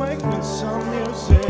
make me some music.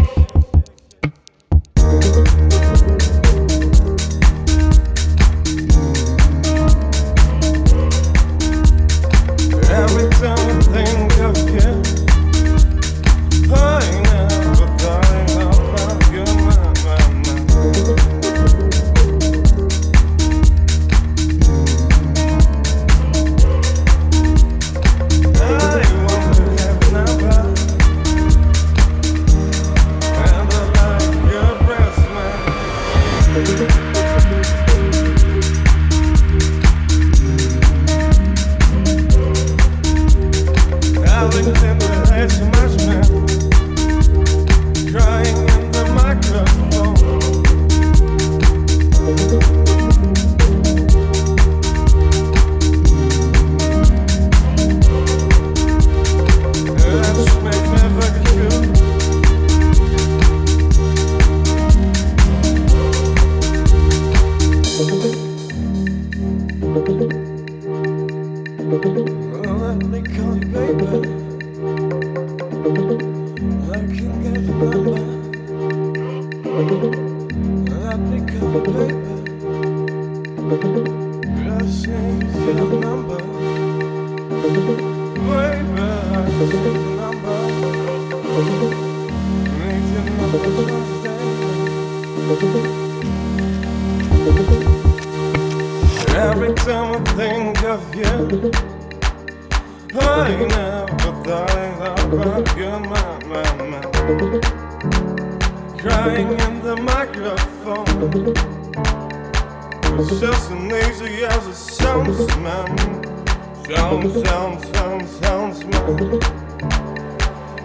Sounds, sounds, sounds, sounds mı?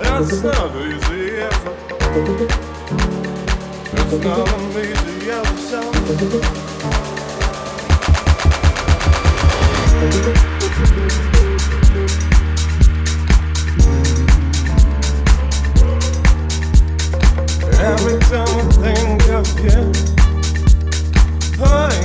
Esnalıyız yazı easy yazı sounds Every time I think of you, I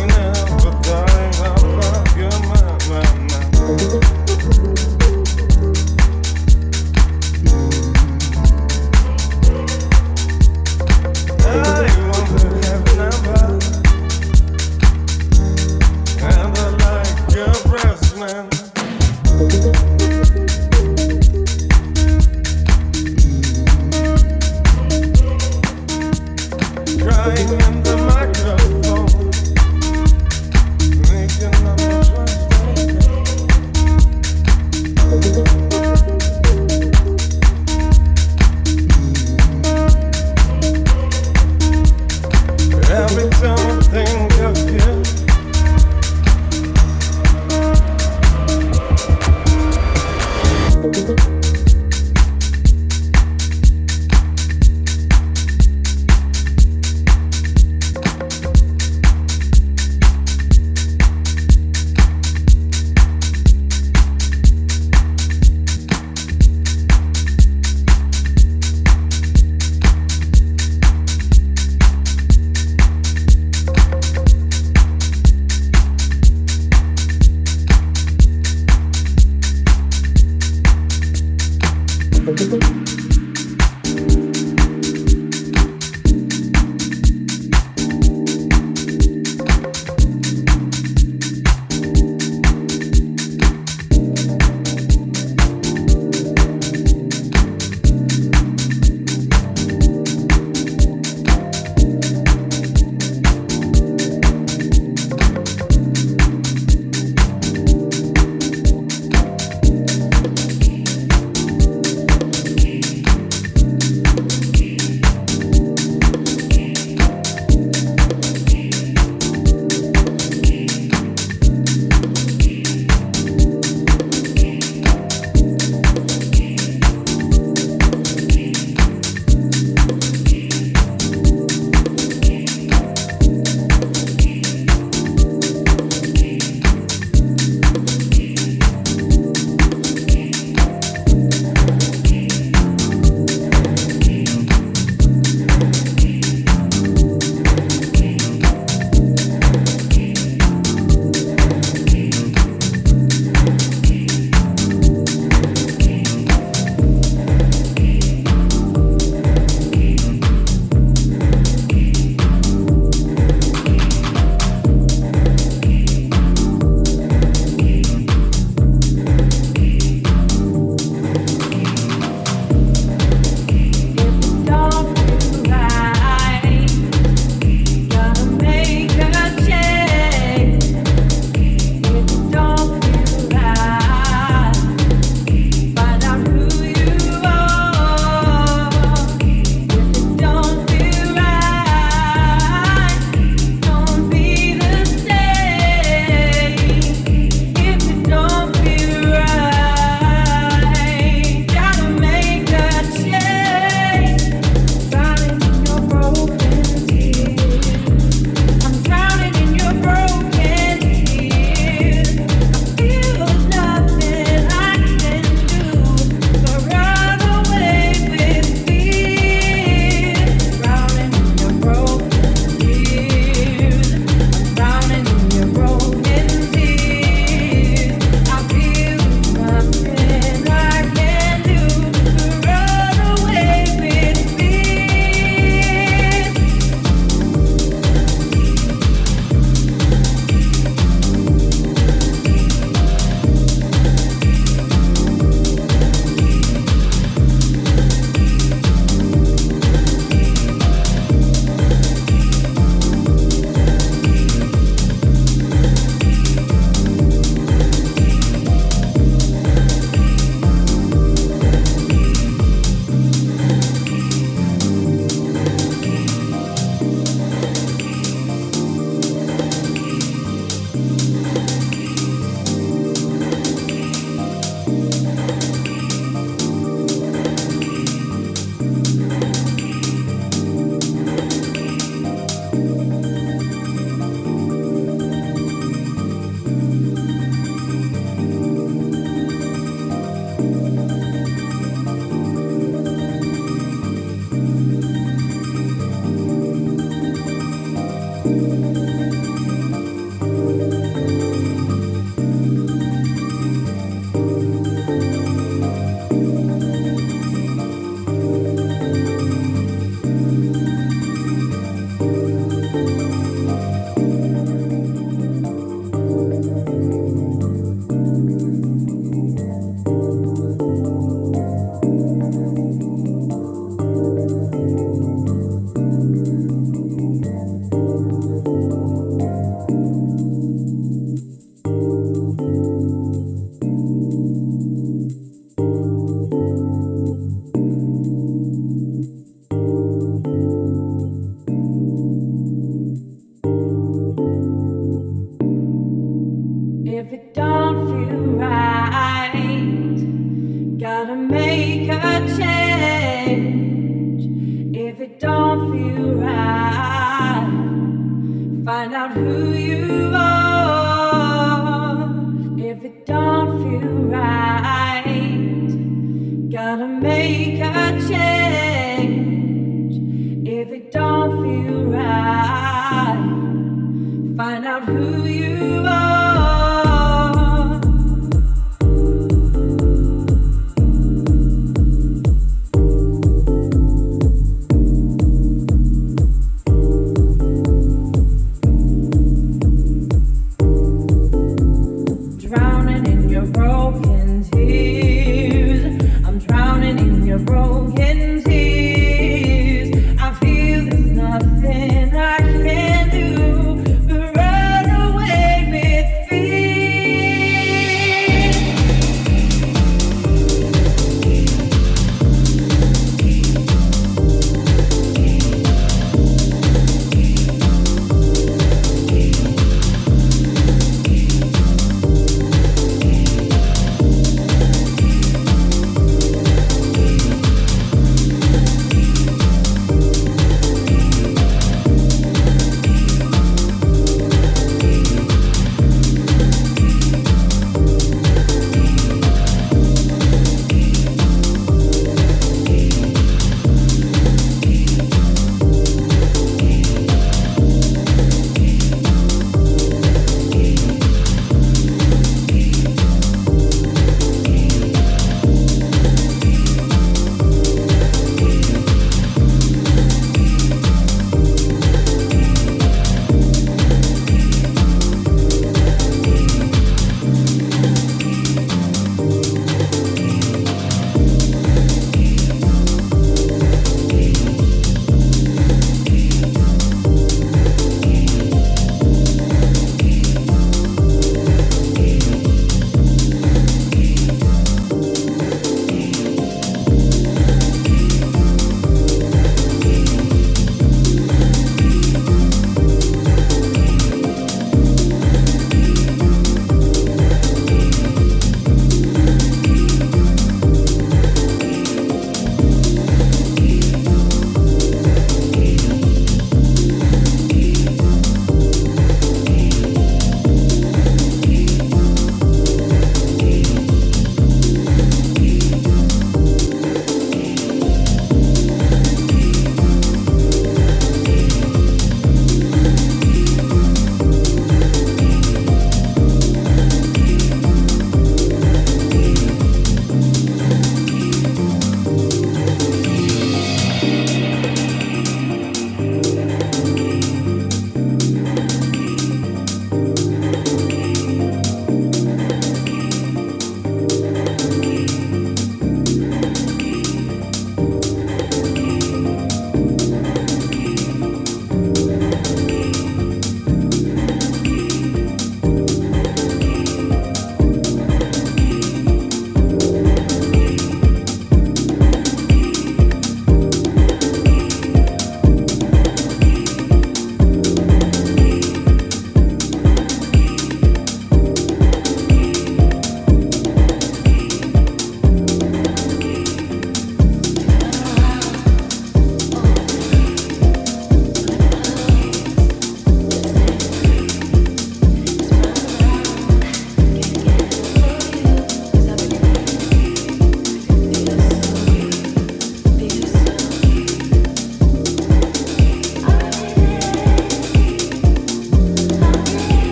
you.